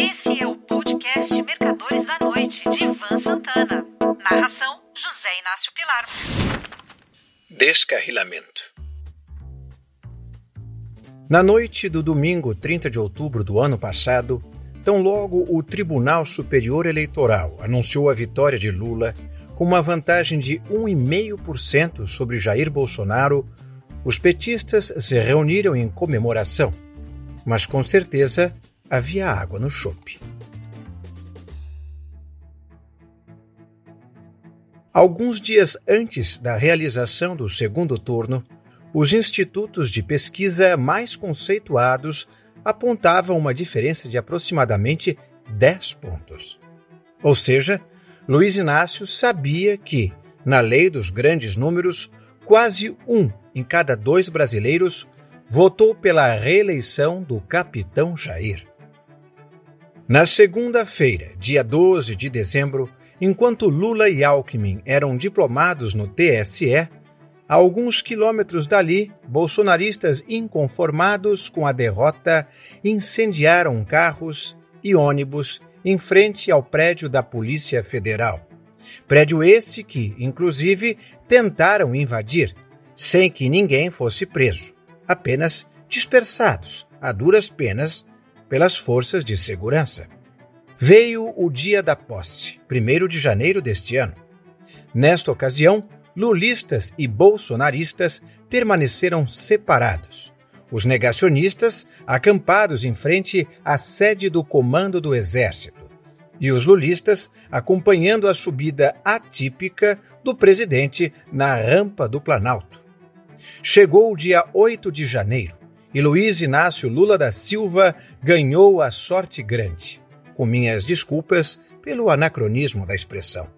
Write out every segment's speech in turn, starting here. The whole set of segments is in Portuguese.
Esse é o podcast Mercadores da Noite, de Ivan Santana. Narração: José Inácio Pilar. Descarrilamento. Na noite do domingo 30 de outubro do ano passado, tão logo o Tribunal Superior Eleitoral anunciou a vitória de Lula com uma vantagem de 1,5% sobre Jair Bolsonaro, os petistas se reuniram em comemoração, mas com certeza havia água no chope. Alguns dias antes da realização do segundo turno, os institutos de pesquisa mais conceituados apontavam uma diferença de aproximadamente 10 pontos. Ou seja, Luiz Inácio sabia que, na lei dos grandes números, quase um em cada dois brasileiros votou pela reeleição do capitão Jair. Na segunda-feira, dia 12 de dezembro, enquanto Lula e Alckmin eram diplomados no TSE, a alguns quilômetros dali, bolsonaristas inconformados com a derrota incendiaram carros e ônibus em frente ao prédio da Polícia Federal. Prédio esse que, inclusive, tentaram invadir, sem que ninguém fosse preso, apenas dispersados, a duras penas, pelas forças de segurança. Veio o dia da posse, 1 de janeiro deste ano. Nesta ocasião, lulistas e bolsonaristas permaneceram separados. Os negacionistas acampados em frente à sede do Comando do Exército e os lulistas acompanhando a subida atípica do presidente na rampa do Planalto. Chegou o dia 8 de janeiro e Luiz Inácio Lula da Silva ganhou a sorte grande, com minhas desculpas pelo anacronismo da expressão.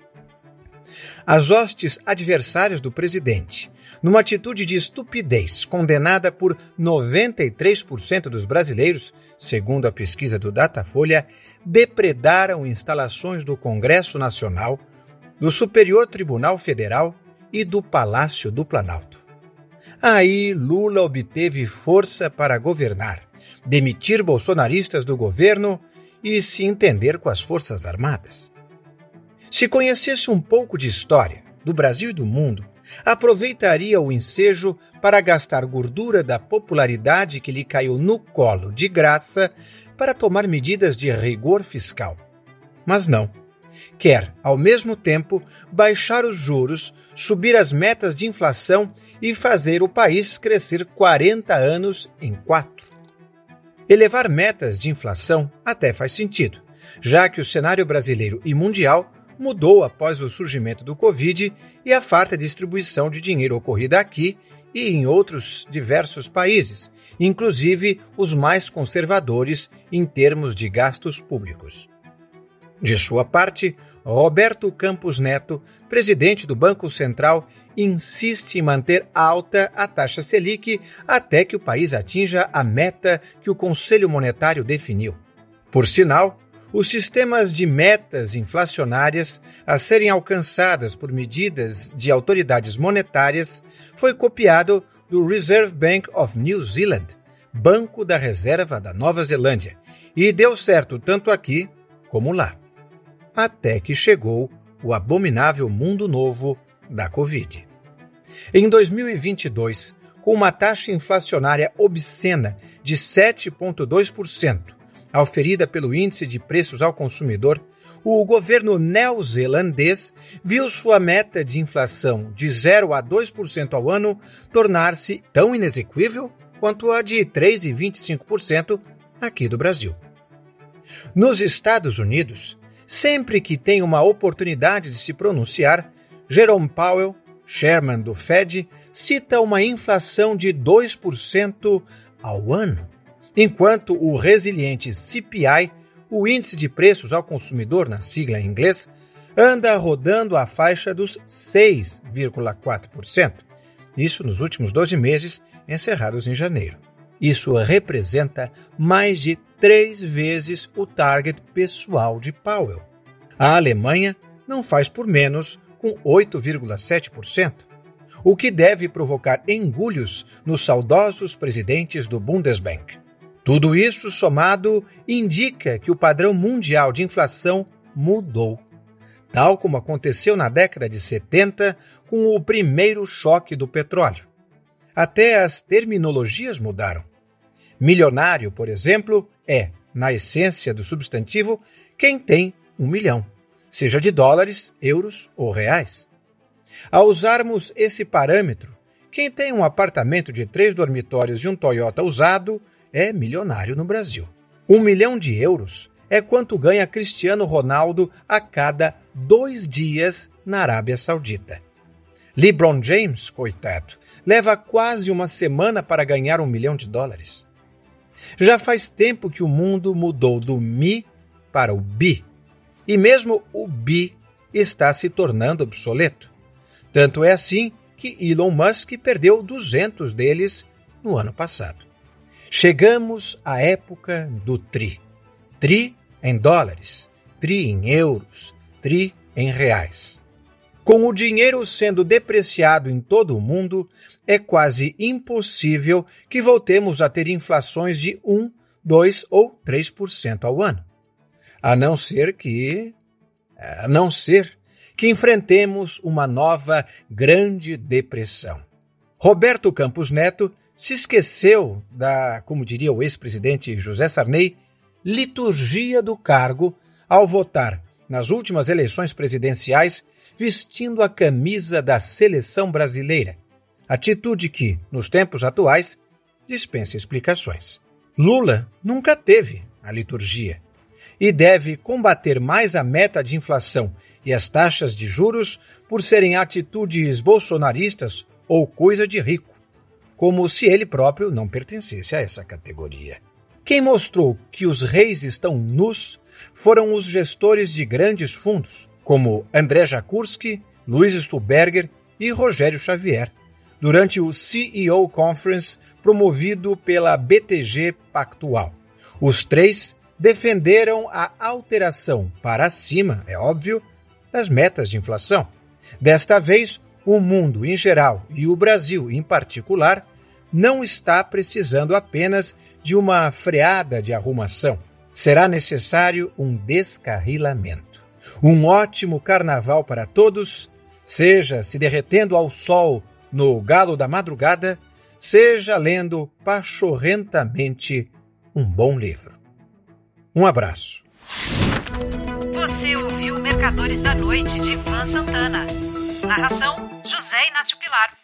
As hostes adversárias do presidente, numa atitude de estupidez condenada por 93% dos brasileiros, segundo a pesquisa do Datafolha, depredaram instalações do Congresso Nacional, do Superior Tribunal Federal e do Palácio do Planalto. Aí Lula obteve força para governar, demitir bolsonaristas do governo e se entender com as Forças Armadas. Se conhecesse um pouco de história do Brasil e do mundo, aproveitaria o ensejo para gastar gordura da popularidade que lhe caiu no colo de graça para tomar medidas de rigor fiscal. Mas não quer, ao mesmo tempo, baixar os juros, subir as metas de inflação e fazer o país crescer 40 anos em quatro. Elevar metas de inflação até faz sentido, já que o cenário brasileiro e mundial mudou após o surgimento do Covid e a farta distribuição de dinheiro ocorrida aqui e em outros diversos países, inclusive os mais conservadores em termos de gastos públicos. De sua parte, Roberto Campos Neto, presidente do Banco Central, insiste em manter alta a taxa Selic até que o país atinja a meta que o Conselho Monetário definiu. Por sinal, os sistemas de metas inflacionárias a serem alcançadas por medidas de autoridades monetárias foi copiado do Reserve Bank of New Zealand, Banco da Reserva da Nova Zelândia, e deu certo tanto aqui como lá até que chegou o abominável mundo novo da Covid. Em 2022, com uma taxa inflacionária obscena de 7,2%, auferida pelo Índice de Preços ao Consumidor, o governo neozelandês viu sua meta de inflação de 0 a 2% ao ano tornar-se tão inexequível quanto a de 3,25% aqui do Brasil. Nos Estados Unidos, Sempre que tem uma oportunidade de se pronunciar, Jerome Powell, chairman do Fed, cita uma inflação de 2% ao ano, enquanto o resiliente CPI, o índice de preços ao consumidor na sigla em inglês, anda rodando a faixa dos 6,4%. Isso nos últimos 12 meses, encerrados em janeiro. Isso representa mais de três vezes o target pessoal de Powell. A Alemanha não faz por menos, com 8,7%, o que deve provocar engulhos nos saudosos presidentes do Bundesbank. Tudo isso somado indica que o padrão mundial de inflação mudou, tal como aconteceu na década de 70 com o primeiro choque do petróleo. Até as terminologias mudaram. Milionário, por exemplo, é, na essência do substantivo, quem tem um milhão, seja de dólares, euros ou reais. Ao usarmos esse parâmetro, quem tem um apartamento de três dormitórios e um Toyota usado é milionário no Brasil. Um milhão de euros é quanto ganha Cristiano Ronaldo a cada dois dias na Arábia Saudita. LeBron James, coitado, leva quase uma semana para ganhar um milhão de dólares. Já faz tempo que o mundo mudou do mi para o bi, e mesmo o bi está se tornando obsoleto. Tanto é assim que Elon Musk perdeu 200 deles no ano passado. Chegamos à época do TRI. TRI em dólares, TRI em euros, TRI em reais. Com o dinheiro sendo depreciado em todo o mundo, é quase impossível que voltemos a ter inflações de 1, 2 ou 3% ao ano. A não ser que. A não ser que enfrentemos uma nova Grande Depressão. Roberto Campos Neto se esqueceu da, como diria o ex-presidente José Sarney, liturgia do cargo ao votar nas últimas eleições presidenciais vestindo a camisa da seleção brasileira. Atitude que, nos tempos atuais, dispensa explicações. Lula nunca teve a liturgia e deve combater mais a meta de inflação e as taxas de juros por serem atitudes bolsonaristas ou coisa de rico como se ele próprio não pertencesse a essa categoria. Quem mostrou que os reis estão nus foram os gestores de grandes fundos, como André Jakurski, Luiz Stuberger e Rogério Xavier, durante o CEO Conference promovido pela BTG Pactual. Os três defenderam a alteração para cima, é óbvio, das metas de inflação. Desta vez, o mundo em geral e o Brasil em particular não está precisando apenas de uma freada de arrumação. Será necessário um descarrilamento. Um ótimo carnaval para todos, seja se derretendo ao sol no galo da madrugada, seja lendo pachorrentamente um bom livro. Um abraço. Você ouviu Mercadores da Noite de Ivan Santana. Narração: José Inácio Pilar.